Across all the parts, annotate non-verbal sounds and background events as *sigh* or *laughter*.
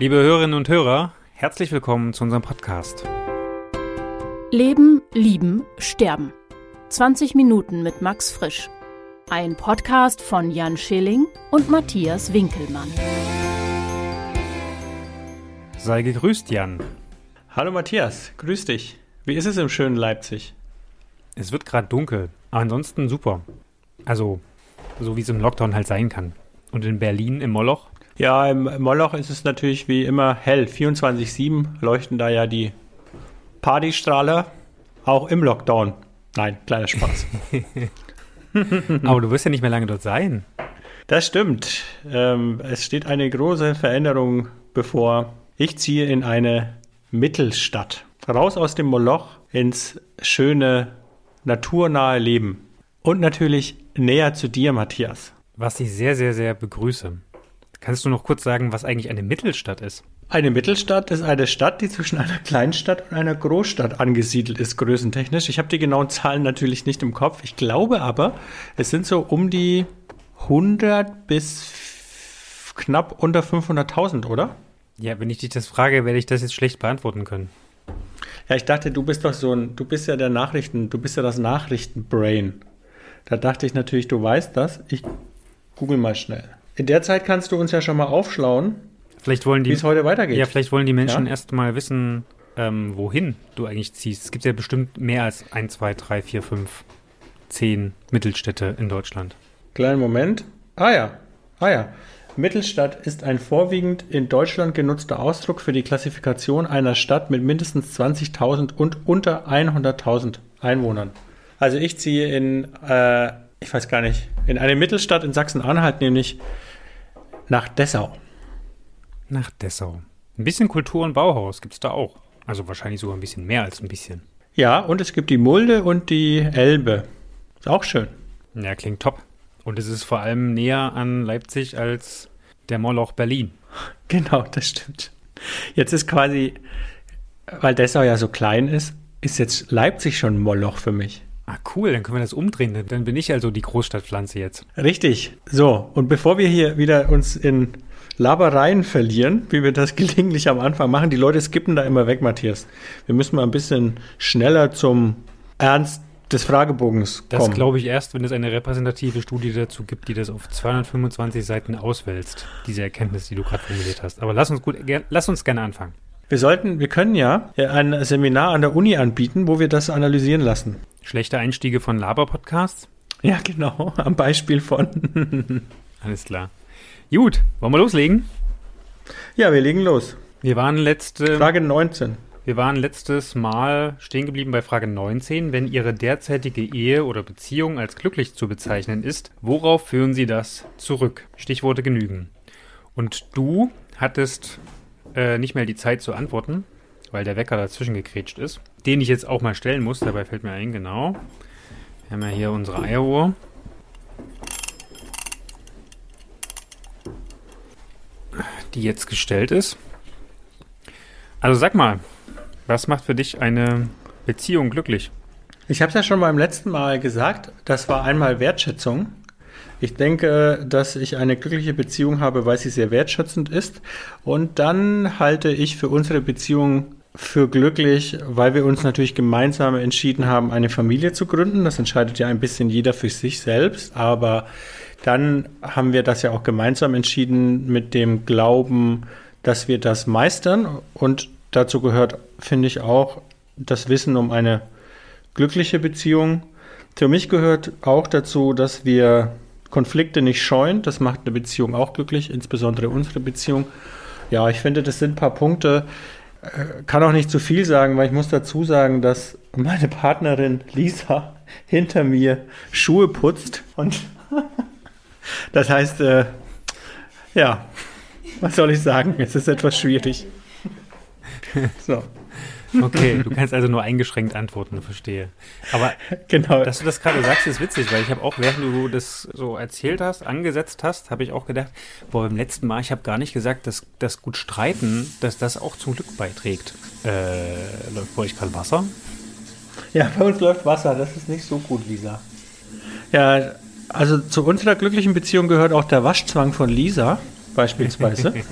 Liebe Hörerinnen und Hörer, herzlich willkommen zu unserem Podcast. Leben, Lieben, Sterben. 20 Minuten mit Max Frisch. Ein Podcast von Jan Schilling und Matthias Winkelmann. Sei gegrüßt, Jan. Hallo Matthias, grüß dich. Wie ist es im schönen Leipzig? Es wird gerade dunkel, aber ansonsten super. Also, so wie es im Lockdown halt sein kann. Und in Berlin im Moloch? Ja, im Moloch ist es natürlich wie immer hell. 24-7 leuchten da ja die Partystrahler, auch im Lockdown. Nein, kleiner Spaß. *laughs* *laughs* Aber du wirst ja nicht mehr lange dort sein. Das stimmt. Ähm, es steht eine große Veränderung bevor. Ich ziehe in eine Mittelstadt. Raus aus dem Moloch ins schöne, naturnahe Leben. Und natürlich näher zu dir, Matthias. Was ich sehr, sehr, sehr begrüße. Kannst du noch kurz sagen, was eigentlich eine Mittelstadt ist? Eine Mittelstadt ist eine Stadt, die zwischen einer Kleinstadt und einer Großstadt angesiedelt ist, größentechnisch. Ich habe die genauen Zahlen natürlich nicht im Kopf. Ich glaube aber, es sind so um die 100 bis knapp unter 500.000, oder? Ja, wenn ich dich das frage, werde ich das jetzt schlecht beantworten können. Ja, ich dachte, du bist doch so ein, du bist ja der Nachrichten, du bist ja das Nachrichtenbrain. Da dachte ich natürlich, du weißt das. Ich google mal schnell. In der Zeit kannst du uns ja schon mal aufschlauen, Vielleicht wollen die, wie es heute weitergeht. ja, vielleicht wollen die Menschen Ja? erst mal wissen, ähm, wohin du eigentlich ziehst. Es gibt ja bestimmt mehr als 1, 2, 3, 4, 5, 10 Mittelstädte in Deutschland. Kleinen Moment. Ah ja, ah ja. Mittelstadt ist ein vorwiegend in Deutschland genutzter Ausdruck für die Klassifikation einer Stadt mit mindestens 20.000 und unter 100.000 Einwohnern. Also ich ziehe in, äh, ich weiß gar nicht, in eine Mittelstadt in Sachsen-Anhalt, nämlich nach Dessau. Nach Dessau. Ein bisschen Kultur- und Bauhaus gibt es da auch. Also wahrscheinlich sogar ein bisschen mehr als ein bisschen. Ja, und es gibt die Mulde und die Elbe. Ist auch schön. Ja, klingt top. Und es ist vor allem näher an Leipzig als der Moloch Berlin. *laughs* Genau, das stimmt. Jetzt ist quasi, weil Dessau ja so klein ist, ist jetzt Leipzig schon ein Moloch für mich. Ah, cool, dann können wir das umdrehen. Dann- Dann bin ich also die Großstadtpflanze jetzt. Richtig. So, und bevor wir hier wieder uns in Labereien verlieren, wie wir das *laughs* gelegentlich am Anfang machen, die Leute skippen da immer weg, Matthias. Wir müssen mal ein bisschen schneller zum Ernst des Fragebogens Das kommen. glaube ich erst, wenn es eine repräsentative Studie dazu gibt, die das auf 225 Seiten auswälzt, diese Erkenntnis, die du gerade formuliert hast. Aber lass uns gut, lass uns gerne anfangen. Wir sollten, wir können ja ein Seminar an der Uni anbieten, wo wir das analysieren lassen. Schlechte Einstiege von Laber-Podcasts? Ja, genau. *laughs* Am Beispiel von. *laughs* Alles klar. Gut, wollen wir loslegen? Ja, wir legen los. Wir waren letzte, Frage 19. wir waren letztes Mal stehen geblieben bei Frage 19. Wenn Ihre derzeitige Ehe oder Beziehung als glücklich zu bezeichnen ist, worauf führen Sie das zurück? Stichworte genügen. Und du hattest äh, nicht mehr die Zeit zu antworten, weil der Wecker dazwischen gekrätscht ist, den ich jetzt auch mal stellen muss. Dabei fällt mir ein, genau. Wir haben ja hier unsere Eieruhr. Die jetzt gestellt ist. Also sag mal, was macht für dich eine Beziehung glücklich? Ich habe es ja schon beim letzten Mal gesagt, das war einmal Wertschätzung. Ich denke, dass ich eine glückliche Beziehung habe, weil sie sehr wertschätzend ist. Und dann halte ich für unsere Beziehung für glücklich, weil wir uns natürlich gemeinsam entschieden haben, eine Familie zu gründen. Das entscheidet ja ein bisschen jeder für sich selbst. Aber dann haben wir das ja auch gemeinsam entschieden mit dem Glauben, dass wir das meistern. Und dazu gehört, finde ich, auch das Wissen um eine glückliche Beziehung. Für mich gehört auch dazu, dass wir Konflikte nicht scheuen. Das macht eine Beziehung auch glücklich, insbesondere unsere Beziehung. Ja, ich finde, das sind ein paar Punkte. Äh, Kann auch nicht zu viel sagen, weil ich muss dazu sagen, dass meine Partnerin Lisa hinter mir Schuhe putzt und *laughs* das heißt, äh, ja, was soll ich sagen? Es ist etwas schwierig. So, Okay, du kannst also nur eingeschränkt antworten, verstehe. Aber genau. dass du das gerade sagst, ist witzig, weil ich habe auch, während du das so erzählt hast, angesetzt hast, habe ich auch gedacht, boah, beim letzten Mal, ich habe gar nicht gesagt, dass das gut streiten, dass das auch zum Glück beiträgt. Äh, läuft bei euch gerade Wasser? Ja, bei uns läuft Wasser, das ist nicht so gut, Lisa. Ja, also zu unserer glücklichen Beziehung gehört auch der Waschzwang von Lisa, beispielsweise. *laughs*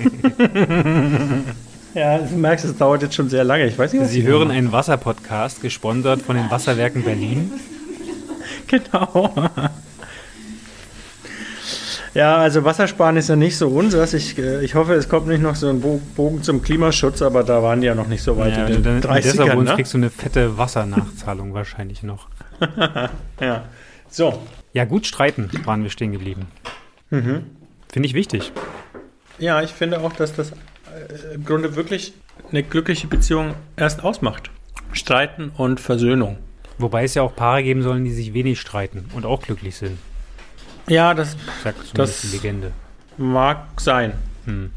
ja, du merkst, es dauert jetzt schon sehr lange. Ich weiß nicht, was Sie hören einen Wasserpodcast, gesponsert von den Wasserwerken Berlin. *laughs* Genau. Ja, also Wassersparen ist ja nicht so unseres. Ich, äh, ich hoffe, es kommt nicht noch so ein Bo- Bogen zum Klimaschutz, aber da waren die ja noch nicht so weit Ja, in den dann, in 30ern. dieser Wunsch Ne? kriegst du eine fette Wassernachzahlung wahrscheinlich noch. *laughs* Ja. So. Ja, gut streiten waren wir stehen geblieben. Mhm. Finde ich wichtig. Ja, ich finde auch, dass das im Grunde wirklich eine glückliche Beziehung erst ausmacht. Streiten und Versöhnung. Wobei es ja auch Paare geben sollen, die sich wenig streiten und auch glücklich sind. Ja, das Sagt Das- die Legende. mag sein. Hm.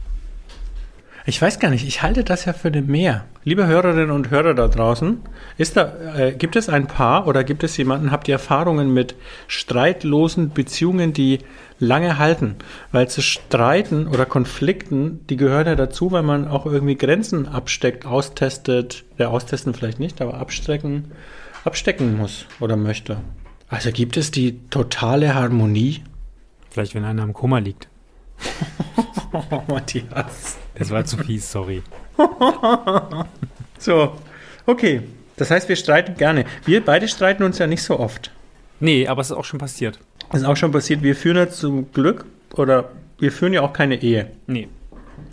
Ich weiß gar nicht, ich halte das ja für den Mehr. Liebe Hörerinnen und Hörer da draußen, ist da, äh, gibt es ein Paar oder gibt es jemanden, habt ihr Erfahrungen mit streitlosen Beziehungen, die lange halten? Weil zu Streiten oder Konflikten, die gehören ja dazu, weil man auch irgendwie Grenzen absteckt, austestet, der austesten vielleicht nicht, aber abstecken, abstecken muss oder möchte. Also gibt es die totale Harmonie? Vielleicht, wenn einer im Koma liegt. *laughs* Matthias. Das war zu fies, sorry. *laughs* So, okay. Das heißt, wir streiten gerne. Wir beide streiten uns ja nicht so oft. Nee, aber es ist auch schon passiert. Das ist auch schon passiert. Wir führen ja zum Glück oder wir führen ja auch keine Ehe. Nee.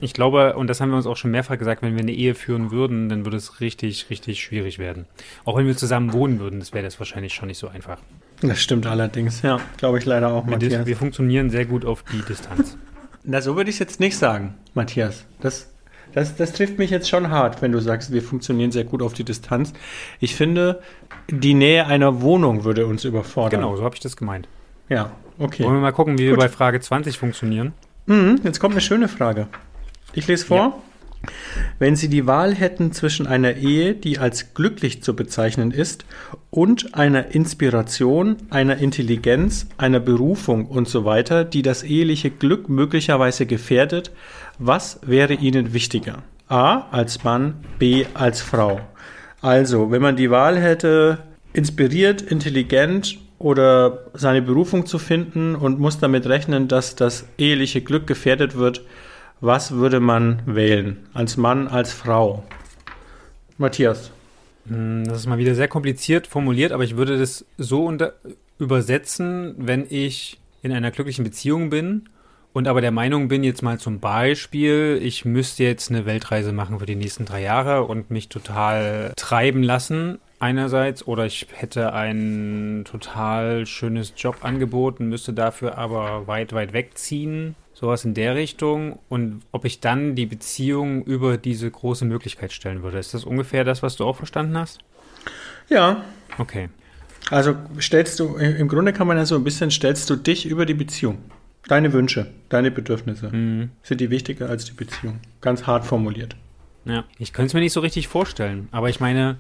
Ich glaube, und das haben wir uns auch schon mehrfach gesagt, wenn wir eine Ehe führen würden, dann würde es richtig, richtig schwierig werden. Auch wenn wir zusammen wohnen würden, das wäre das wahrscheinlich schon nicht so einfach. Das stimmt allerdings, ja. Glaube ich leider auch, Wir, Matthias. wir funktionieren sehr gut auf die Distanz. Na, so würde ich es jetzt nicht sagen, Matthias. Das, das, das trifft mich jetzt schon hart, wenn du sagst, wir funktionieren sehr gut auf die Distanz. Ich finde, die Nähe einer Wohnung würde uns überfordern. Genau, so habe ich das gemeint. Ja, okay. Wollen wir mal gucken, wie wir Gut. bei Frage 20 funktionieren? Mhm, jetzt kommt eine schöne Frage. Ich lese vor. Wenn Sie die Wahl hätten zwischen einer Ehe, die als glücklich zu bezeichnen ist, und einer Inspiration, einer Intelligenz, einer Berufung und so weiter, die das eheliche Glück möglicherweise gefährdet, was wäre Ihnen wichtiger? A als Mann, B als Frau. Also, wenn man die Wahl hätte, inspiriert, intelligent oder seine Berufung zu finden und muss damit rechnen, dass das eheliche Glück gefährdet wird, was würde man wählen? Als Mann, als Frau? Matthias. Hm, Das ist mal wieder sehr kompliziert formuliert, aber ich würde das so unter übersetzen, wenn ich in einer glücklichen Beziehung bin und aber der Meinung bin, jetzt mal zum Beispiel, ich müsste jetzt eine Weltreise machen für die nächsten drei Jahre und mich total treiben lassen. Einerseits, oder ich hätte ein total schönes Jobangebot und müsste dafür aber weit, weit wegziehen. Sowas in der Richtung. Und ob ich dann die Beziehung über diese große Möglichkeit stellen würde. Ist das ungefähr das, was du auch verstanden hast? Ja, Okay. also stellst du, im Grunde kann man ja so ein bisschen, stellst du dich über die Beziehung. Deine Wünsche, deine Bedürfnisse Mhm. sind die wichtiger als die Beziehung. Ganz hart formuliert. Ja, ich könnte es mir nicht so richtig vorstellen. Aber ich meine,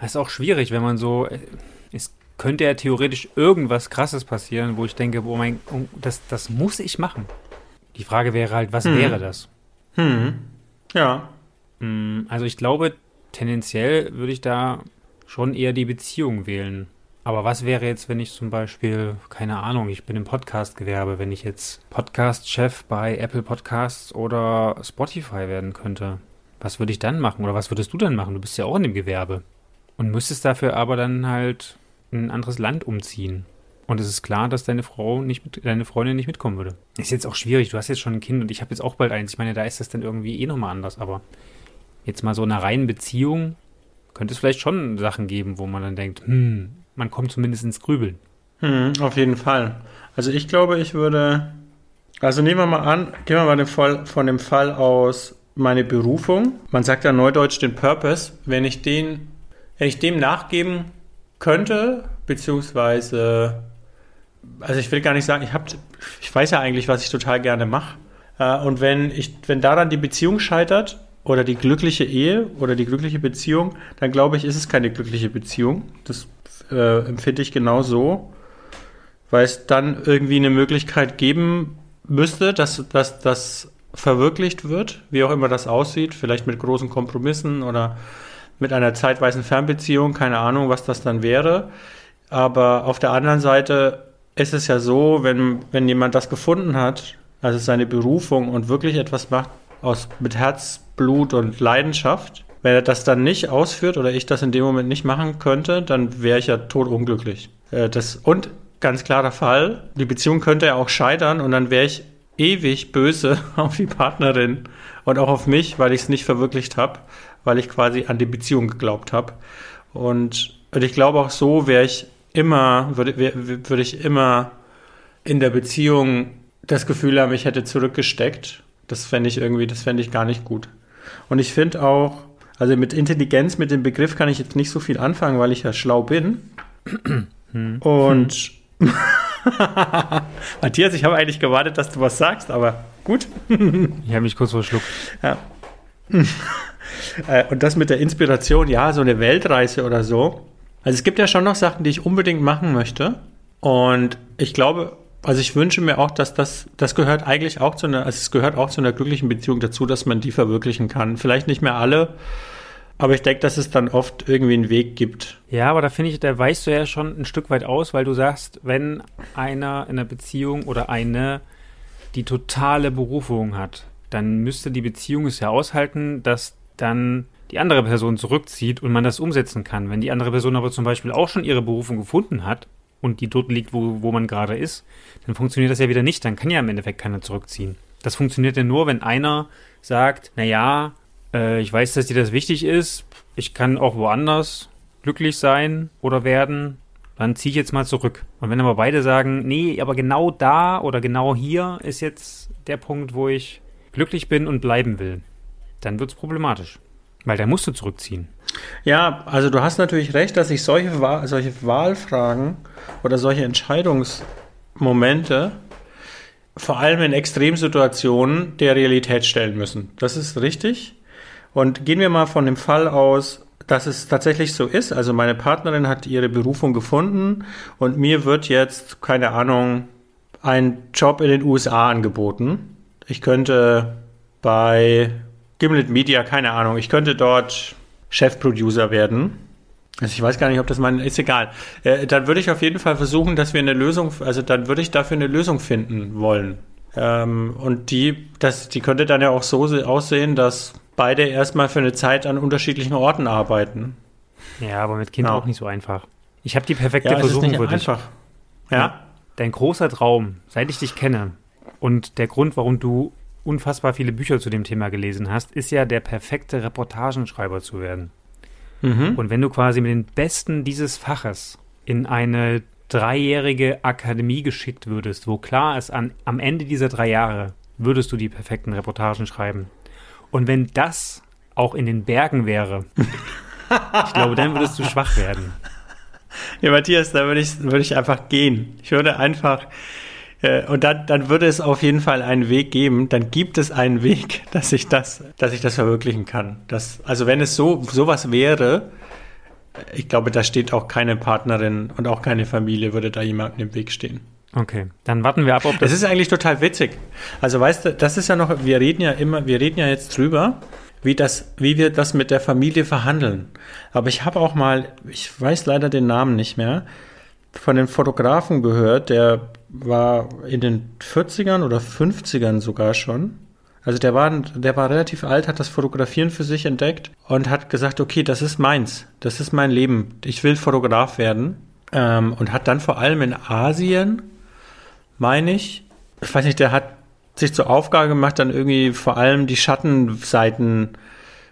das ist auch schwierig, wenn man so. Es könnte ja theoretisch irgendwas Krasses passieren, wo ich denke, oh mein, oh, das, das muss ich machen. Die Frage wäre halt, was Mhm. wäre das? Hm. Ja. Mm, Also ich glaube, tendenziell würde ich da schon eher die Beziehung wählen. Aber was wäre jetzt, wenn ich zum Beispiel, keine Ahnung, ich bin im Podcast-Gewerbe, wenn ich jetzt Podcast-Chef bei Apple Podcasts oder Spotify werden könnte? Was würde ich dann machen? Oder was würdest du dann machen? Du bist ja auch in dem Gewerbe. Und müsstest dafür aber dann halt in ein anderes Land umziehen. Und es ist klar, dass deine Frau nicht mit, deine Freundin nicht mitkommen würde. Ist jetzt auch schwierig. Du hast jetzt schon ein Kind und ich habe jetzt auch bald eins. Ich meine, da ist das dann irgendwie eh nochmal anders. Aber jetzt mal so in einer reinen Beziehung könnte es vielleicht schon Sachen geben, wo man dann denkt, hm, man kommt zumindest ins Grübeln. Hm, auf jeden Fall. Also ich glaube, ich würde. Also nehmen wir mal an, gehen wir mal den Fall, von dem Fall aus meine Berufung. Man sagt ja neudeutsch den Purpose. Wenn ich den, wenn ich dem nachgeben könnte, beziehungsweise, also ich will gar nicht sagen, ich habe, ich weiß ja eigentlich, was ich total gerne mache. Äh, Und wenn ich, wenn daran die Beziehung scheitert oder die glückliche Ehe oder die glückliche Beziehung, dann glaube ich, ist es keine glückliche Beziehung. Das äh, empfinde ich genau so, weil es dann irgendwie eine Möglichkeit geben müsste, dass das verwirklicht wird, wie auch immer das aussieht, vielleicht mit großen Kompromissen oder mit einer zeitweisen Fernbeziehung, keine Ahnung, was das dann wäre. Aber auf der anderen Seite ist es ja so, wenn, wenn jemand das gefunden hat, also seine Berufung und wirklich etwas macht aus, mit Herzblut und Leidenschaft, wenn er das dann nicht ausführt oder ich das in dem Moment nicht machen könnte, dann wäre ich ja totunglücklich. Äh, das, und ganz klarer Fall, die Beziehung könnte ja auch scheitern und dann wäre ich ewig böse *laughs* auf die Partnerin und auch auf mich, weil ich es nicht verwirklicht habe, weil ich quasi an die Beziehung geglaubt habe. Und, und ich glaube auch so wäre ich immer, würde, würde ich immer in der Beziehung das Gefühl haben, ich hätte zurückgesteckt. Das fände ich irgendwie, das fände ich gar nicht gut. Und ich finde auch, also mit Intelligenz, mit dem Begriff kann ich jetzt nicht so viel anfangen, weil ich ja schlau bin. Hm. Und *laughs* Matthias, ich habe eigentlich gewartet, dass du was sagst, aber gut. ich habe mich kurz verschluckt. Ja. *laughs* Äh, und das mit der Inspiration, ja, so eine Weltreise oder so. Also es gibt ja schon noch Sachen, die ich unbedingt machen möchte. Und ich glaube, also ich wünsche mir auch, dass das, das gehört eigentlich auch zu einer, also es gehört auch zu einer glücklichen Beziehung dazu, dass man die verwirklichen kann. Vielleicht nicht mehr alle, aber ich denke, dass es dann oft irgendwie einen Weg gibt. Ja, aber da finde ich, da weißt du ja schon ein Stück weit aus, weil du sagst, wenn einer in einer Beziehung oder eine die totale Berufung hat, dann müsste die Beziehung es ja aushalten, dass dann die andere Person zurückzieht und man das umsetzen kann. Wenn die andere Person aber zum Beispiel auch schon ihre Berufung gefunden hat, und die dort liegt, wo, wo man gerade ist, dann funktioniert das ja wieder nicht. Dann kann ja im Endeffekt keiner zurückziehen. Das funktioniert ja nur, wenn einer sagt, naja, äh, ich weiß, dass dir das wichtig ist, ich kann auch woanders glücklich sein oder werden, dann ziehe ich jetzt mal zurück. Und wenn aber beide sagen, nee, aber genau da oder genau hier ist jetzt der Punkt, wo ich glücklich bin und bleiben will, dann wird es problematisch. Weil der musste zurückziehen. Ja, also du hast natürlich recht, dass sich solche, solche Wahlfragen oder solche Entscheidungsmomente vor allem in Extremsituationen der Realität stellen müssen. Das ist richtig. Und gehen wir mal von dem Fall aus, dass es tatsächlich so ist. Also meine Partnerin hat ihre Berufung gefunden und mir wird jetzt, keine Ahnung, ein Job in den USA angeboten. Ich könnte bei Gimlet Media, keine Ahnung, ich könnte dort Chefproducer werden. Also ich weiß gar nicht, ob das mein, ist egal. Äh, dann würde ich auf jeden Fall versuchen, dass wir eine Lösung, also dann würde ich dafür eine Lösung finden wollen. Ähm, und die, das, die könnte dann ja auch so aussehen, dass beide erstmal für eine Zeit an unterschiedlichen Orten arbeiten. Ja, aber mit Kind ja. auch nicht so einfach. Ich habe die perfekte ja, Versuchung für dich. Einfach. Ja. Dein großer Traum, seit ich dich kenne und der Grund, warum du unfassbar viele Bücher zu dem Thema gelesen hast, ist ja der perfekte Reportagenschreiber zu werden. Mhm. Und wenn du quasi mit den Besten dieses Faches in eine dreijährige Akademie geschickt würdest, wo klar ist, an, am Ende dieser drei Jahre würdest du die perfekten Reportagen schreiben. Und wenn das auch in den Bergen wäre, ich glaube, dann würdest du schwach werden. Ja, Matthias, da würde ich, würde ich einfach gehen. Ich würde einfach, und dann, dann würde es auf jeden Fall einen Weg geben. Dann gibt es einen Weg, *laughs* dass ich das, dass ich das verwirklichen kann. Das, also wenn es so sowas wäre, ich glaube, da steht auch keine Partnerin und auch keine Familie würde da jemandem im Weg stehen. Okay, dann warten wir ab, ob das. Das ist eigentlich total witzig. Also weißt du, das ist ja noch, wir reden ja immer, wir reden ja jetzt drüber, wie das, wie wir das mit der Familie verhandeln. Aber ich habe auch mal, ich weiß leider den Namen nicht mehr, von dem Fotografen gehört, der war in den 40ern oder 50ern sogar schon. Also der war, der war relativ alt, hat das Fotografieren für sich entdeckt und hat gesagt, okay, das ist meins, das ist mein Leben, ich will Fotograf werden. Ähm, und hat dann vor allem in Asien, meine ich, ich weiß nicht, der hat sich zur Aufgabe gemacht, dann irgendwie vor allem die Schattenseiten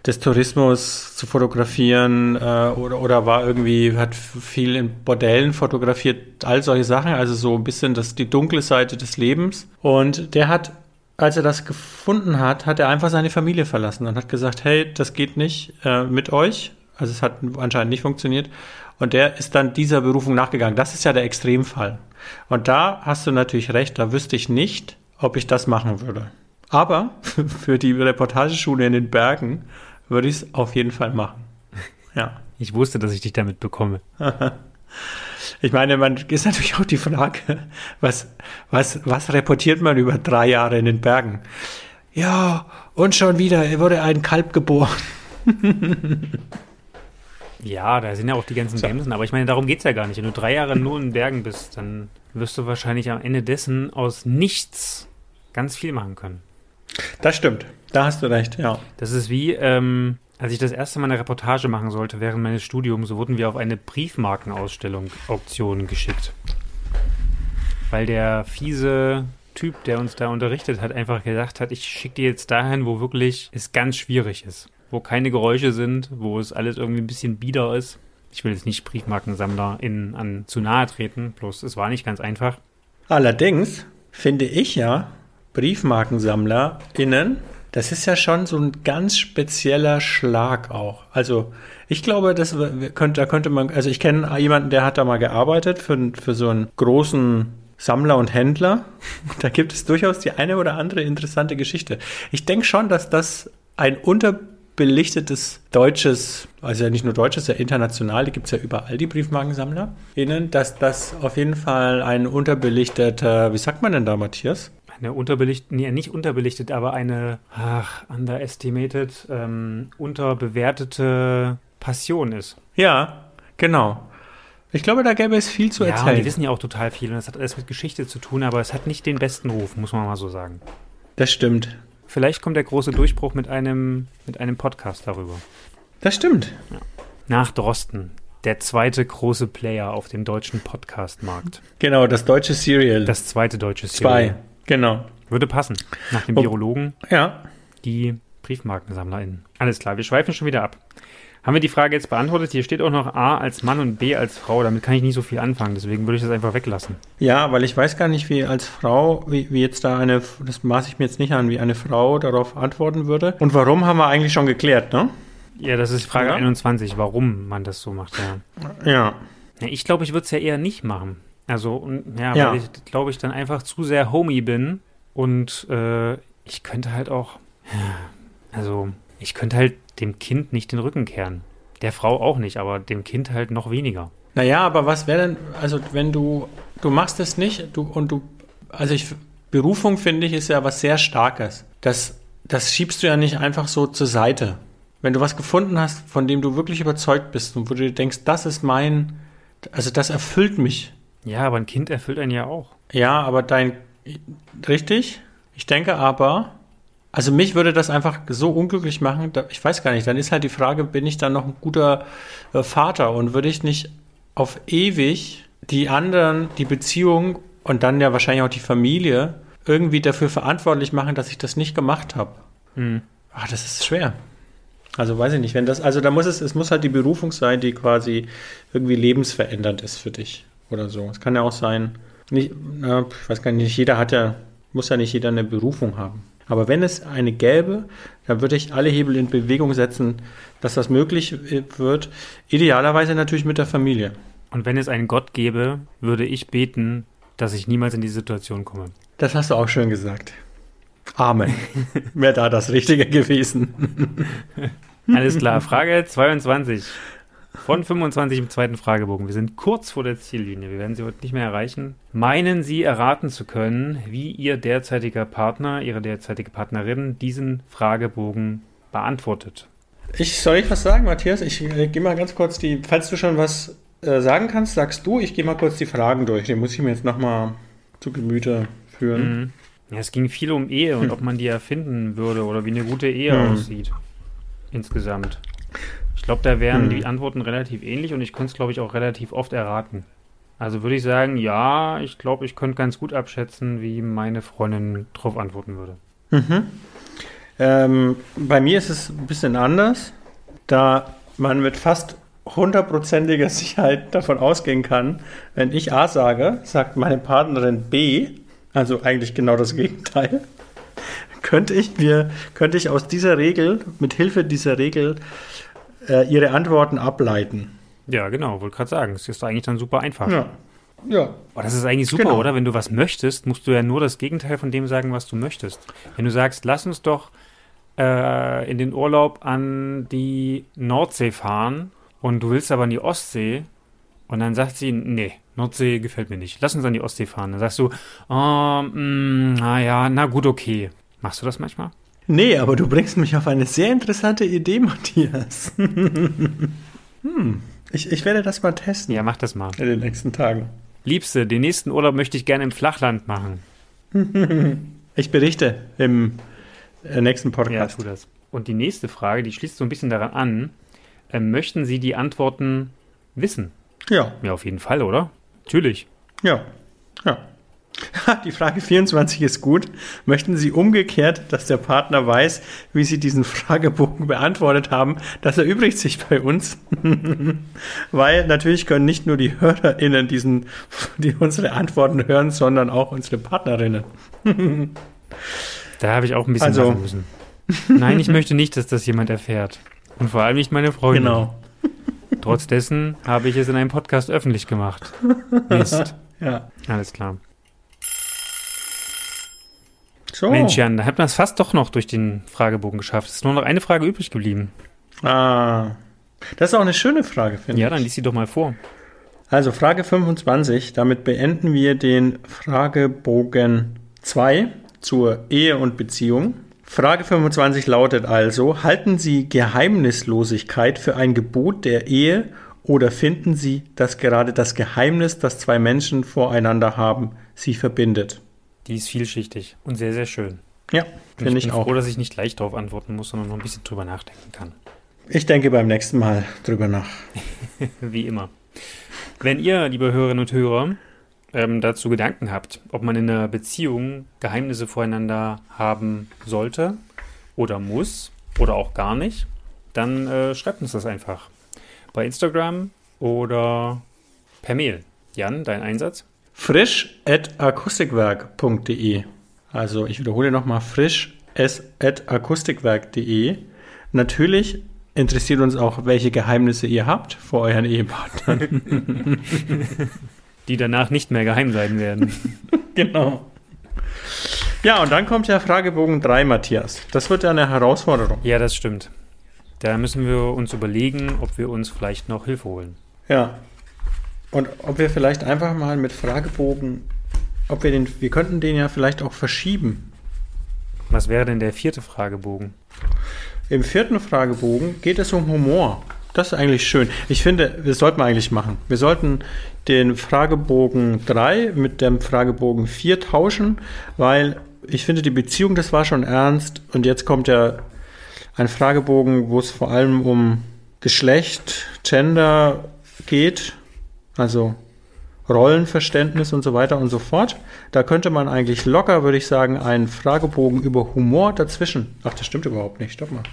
des Tourismus zu fotografieren äh, oder, oder war irgendwie, hat viel in Bordellen fotografiert, all solche Sachen, also so ein bisschen das, die dunkle Seite des Lebens. Und der hat, als er das gefunden hat, hat er einfach seine Familie verlassen und hat gesagt, hey, das geht nicht äh, mit euch. Also es hat anscheinend nicht funktioniert. Und der ist dann dieser Berufung nachgegangen. Das ist ja der Extremfall. Und da hast du natürlich recht, da wüsste ich nicht, ob ich das machen würde. Aber *laughs* für die Reportageschule in den Bergen würde ich es auf jeden Fall machen. Ja. *laughs* Ich wusste, dass ich dich damit bekomme. *laughs* ich meine, man ist natürlich auch die Frage, was, was, was reportiert man über drei Jahre in den Bergen? Ja, und schon wieder wurde ein Kalb geboren. *laughs* ja, da sind ja auch die ganzen so. Bremsen, aber ich meine, darum geht es ja gar nicht. Wenn du drei Jahre nur in den Bergen bist, dann wirst du wahrscheinlich am Ende dessen aus nichts ganz viel machen können. Das stimmt. Da hast du recht, ja. Das ist wie, ähm, als ich das erste Mal eine Reportage machen sollte während meines Studiums, so wurden wir auf eine Briefmarkenausstellung, Auktion geschickt. Weil der fiese Typ, der uns da unterrichtet hat, einfach gesagt hat, ich schicke dir jetzt dahin, wo wirklich es ganz schwierig ist. Wo keine Geräusche sind, wo es alles irgendwie ein bisschen bieder ist. Ich will jetzt nicht Briefmarkensammler in, an zu nahe treten, bloß es war nicht ganz einfach. Allerdings finde ich ja BriefmarkensammlerInnen, das ist ja schon so ein ganz spezieller Schlag auch. Also ich glaube, das könnte, da könnte man, also ich kenne jemanden, der hat da mal gearbeitet für, für so einen großen Sammler und Händler. Da gibt es durchaus die eine oder andere interessante Geschichte. Ich denke schon, dass das ein unterbelichtetes deutsches, also ja nicht nur deutsches, ja international, gibt es ja überall, die BriefmarkensammlerInnen, dass das auf jeden Fall ein unterbelichteter, wie sagt man denn da, Matthias? Eine unterbelichtet, nee, nicht unterbelichtet, aber eine, ach, underestimated, ähm, unterbewertete Passion ist. Ja, genau. Ich glaube, da gäbe es viel zu ja, erzählen. Und die wissen ja auch total viel und das hat alles mit Geschichte zu tun, aber es hat nicht den besten Ruf, muss man mal so sagen. Das stimmt. Vielleicht kommt der große Durchbruch mit einem, mit einem Podcast darüber. Das stimmt. Ja. Nach Drosten, der zweite große Player auf dem deutschen Podcast-Markt. Genau, das deutsche Serial. Das zweite deutsche Serial. Zwei. Genau. Würde passen. Nach dem Virologen. Ja. Die BriefmarkensammlerInnen. Alles klar, wir schweifen schon wieder ab. Haben wir die Frage jetzt beantwortet? Hier steht auch noch A als Mann und B als Frau. Damit kann ich nicht so viel anfangen, deswegen würde ich das einfach weglassen. Ja, weil ich weiß gar nicht, wie als Frau, wie, wie jetzt da eine, das maße ich mir jetzt nicht an, wie eine Frau darauf antworten würde. Und warum haben wir eigentlich schon geklärt, ne? Ja, das ist Frage ja. 21, warum man das so macht, ja. Ja. ja ich glaube, ich würde es ja eher nicht machen. Also, ja, ja. weil ich, glaube ich, dann einfach zu sehr homey bin und äh, ich könnte halt auch, also, ich könnte halt dem Kind nicht den Rücken kehren. Der Frau auch nicht, aber dem Kind halt noch weniger. Naja, aber was wäre denn, also, wenn du, du machst es nicht, du, und du, also ich, Berufung finde ich ist ja was sehr Starkes. Das, das schiebst du ja nicht einfach so zur Seite. Wenn du was gefunden hast, von dem du wirklich überzeugt bist und wo du dir denkst, das ist mein, also das erfüllt mich, ja, aber ein Kind erfüllt einen ja auch. Ja, aber dein. Richtig? Ich denke aber. Also mich würde das einfach so unglücklich machen, da, ich weiß gar nicht, dann ist halt die Frage, bin ich dann noch ein guter äh, Vater und würde ich nicht auf ewig die anderen, die Beziehung und dann ja wahrscheinlich auch die Familie irgendwie dafür verantwortlich machen, dass ich das nicht gemacht habe. Hm. Ach, das ist schwer. Also weiß ich nicht, wenn das, also da muss es, es muss halt die Berufung sein, die quasi irgendwie lebensverändernd ist für dich oder so. Es kann ja auch sein, nicht, na, ich weiß gar nicht, nicht jeder hat ja, muss ja nicht jeder eine Berufung haben. Aber wenn es eine gäbe, dann würde ich alle Hebel in Bewegung setzen, dass das möglich wird. Idealerweise natürlich mit der Familie. Und wenn es einen Gott gäbe, würde ich beten, dass ich niemals in die Situation komme. Das hast du auch schön gesagt. Amen. *laughs* Wäre da das Richtige gewesen. Alles klar. Frage 22. Von 25 im zweiten Fragebogen. Wir sind kurz vor der Ziellinie. Wir werden sie heute nicht mehr erreichen. Meinen Sie erraten zu können, wie Ihr derzeitiger Partner, Ihre derzeitige Partnerin diesen Fragebogen beantwortet? Ich soll ich was sagen, Matthias? Ich äh, gehe mal ganz kurz die, falls du schon was äh, sagen kannst, sagst du, ich gehe mal kurz die Fragen durch. Den muss ich mir jetzt nochmal zu Gemüte führen. Mhm. Ja, es ging viel um Ehe und hm. *laughs* ob man die erfinden würde oder wie eine gute Ehe hm. aussieht. Insgesamt. Ich glaube, da wären hm. die Antworten relativ ähnlich und ich könnte es, glaube ich, auch relativ oft erraten. Also würde ich sagen, ja, ich glaube, ich könnte ganz gut abschätzen, wie meine Freundin darauf antworten würde. Mhm. Ähm, bei mir ist es ein bisschen anders, da man mit fast hundertprozentiger Sicherheit davon ausgehen kann, wenn ich A sage, sagt meine Partnerin B, also eigentlich genau das Gegenteil, *laughs* könnte ich mir, könnte ich aus dieser Regel, mit Hilfe dieser Regel, äh, ihre Antworten ableiten. Ja, genau, wollte gerade sagen. Es ist eigentlich dann super einfach. Ja. Ja. Oh, das ist eigentlich super, genau. oder? Wenn du was möchtest, musst du ja nur das Gegenteil von dem sagen, was du möchtest. Wenn du sagst, lass uns doch äh, in den Urlaub an die Nordsee fahren und du willst aber an die Ostsee und dann sagt sie, nee, Nordsee gefällt mir nicht. Lass uns an die Ostsee fahren. Dann sagst du, oh, mm, naja, na gut, okay. Machst du das manchmal? Nee, aber du bringst mich auf eine sehr interessante Idee, Matthias. *laughs* hm. Ich, ich werde das mal testen. Ja, mach das mal. In den nächsten Tagen. Liebste, den nächsten Urlaub möchte ich gerne im Flachland machen. *laughs* Ich berichte im äh, nächsten Ja, Podcast. tu das. Und die nächste Frage, die schließt so ein bisschen daran an. Äh, möchten Sie die Antworten wissen? Ja, Ja, auf jeden Fall, oder? Natürlich. ja, ja. *laughs* Die Frage 24 ist gut. Möchten Sie umgekehrt, dass der Partner weiß, wie Sie diesen Fragebogen beantwortet haben? Das erübrigt sich bei uns. *laughs* Weil natürlich können nicht nur die HörerInnen diesen, *laughs* die unsere Antworten hören, sondern auch unsere Partnerinnen. Da habe ich auch ein bisschen Also- müssen. Nein, ich möchte nicht, dass das jemand erfährt. Und vor allem nicht meine Freundin. Genau. Trotz dessen habe ich es in einem Podcast öffentlich gemacht. Mist. Ja. Alles klar. So. Mensch, Jan, da hat man es fast doch noch durch den Fragebogen geschafft. Es ist nur noch eine Frage übrig geblieben. Ah. Das ist auch eine schöne Frage, finde Ja, ich. dann lies sie doch mal vor. Also Frage 25, damit beenden wir den Fragebogen 2 zur Ehe und Beziehung. Frage 25 lautet also, halten Sie Geheimnislosigkeit für ein Gebot der Ehe oder finden Sie, dass gerade das Geheimnis, das zwei Menschen voreinander haben, sie verbindet? Die ist vielschichtig und sehr, sehr schön. Ja, finde ich bin auch. froh, dass ich nicht gleich darauf antworten muss, sondern noch ein bisschen drüber nachdenken kann. Ich denke beim nächsten Mal drüber nach. *laughs* Wie immer. Wenn ihr, liebe Hörerinnen und Hörer, ähm, dazu Gedanken habt, ob man in einer Beziehung Geheimnisse voreinander haben sollte oder muss oder auch gar nicht, dann äh, schreibt uns das einfach. Bei Instagram oder per Mail. Jan, dein Einsatz? Frisch at akustikwerk.de. Also ich wiederhole nochmal frisch at akustikwerk.de. Natürlich interessiert uns auch, welche Geheimnisse ihr habt vor euren Ehepartnern. Die danach nicht mehr geheim sein werden. *laughs* genau. Ja, und dann kommt ja Fragebogen 3, Matthias. Das wird ja eine Herausforderung. ja, das stimmt. Da müssen wir uns überlegen, ob wir uns vielleicht noch Hilfe holen. Ja. Und ob wir vielleicht einfach mal mit Fragebogen, ob wir den, wir könnten den ja vielleicht auch verschieben. Was wäre denn der vierte Fragebogen? Im vierten Fragebogen geht es um Humor. Das ist eigentlich schön. Ich finde, das sollten wir eigentlich machen. Wir sollten den Fragebogen 3 mit dem Fragebogen 4 tauschen, weil ich finde, die Beziehung, das war schon ernst. Und jetzt kommt ja ein Fragebogen, wo es vor allem um Geschlecht, Gender geht, also Rollenverständnis und so weiter und so fort. Da könnte man eigentlich locker, würde ich sagen, einen Fragebogen über Humor dazwischen. Ach, das stimmt überhaupt nicht. Stopp mal.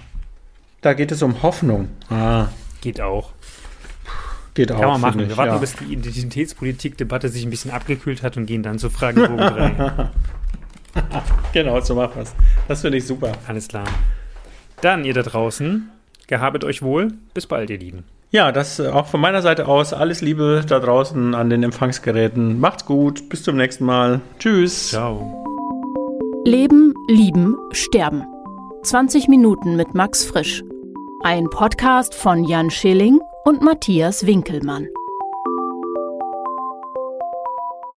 Da geht es um Hoffnung. Ah, Geht auch. geht auch. Kann man machen. ich, Wir warten, ja. bis die Identitätspolitik-Debatte sich ein bisschen abgekühlt hat und gehen dann zu Fragebogen *laughs* 3. Genau, so machen wir es. Das finde ich super. Alles klar. Dann, ihr da draußen, gehabet euch wohl. Bis bald, ihr Lieben. Ja, das äh, auch von meiner Seite aus. Alles Liebe da draußen an den Empfangsgeräten. Macht's gut. Bis zum nächsten Mal. Tschüss. Ciao. Leben, Lieben, Sterben. 20 Minuten mit Max Frisch. Ein Podcast von Jan Schilling und Matthias Winkelmann.